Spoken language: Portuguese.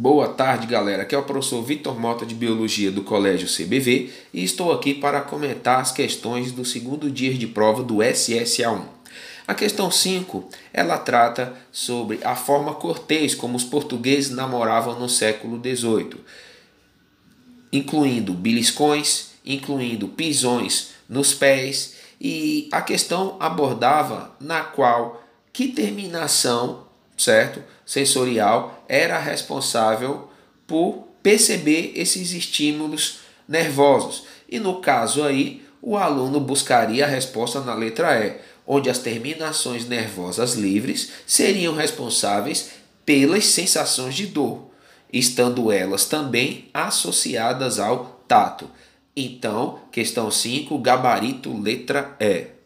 Boa tarde, galera. Aqui é o professor Vitor Mota de Biologia do Colégio CBV e estou aqui para comentar as questões do segundo dia de prova do SSA1. A questão 5, ela trata sobre a forma cortês como os portugueses namoravam no século XVIII, incluindo beliscões, incluindo pisões nos pés, e a questão abordava na qual que terminação certo? Sensorial era responsável por perceber esses estímulos nervosos. E no caso aí, o aluno buscaria a resposta na letra E, onde as terminações nervosas livres seriam responsáveis pelas sensações de dor, estando elas também associadas ao tato. Então, questão 5, gabarito letra E.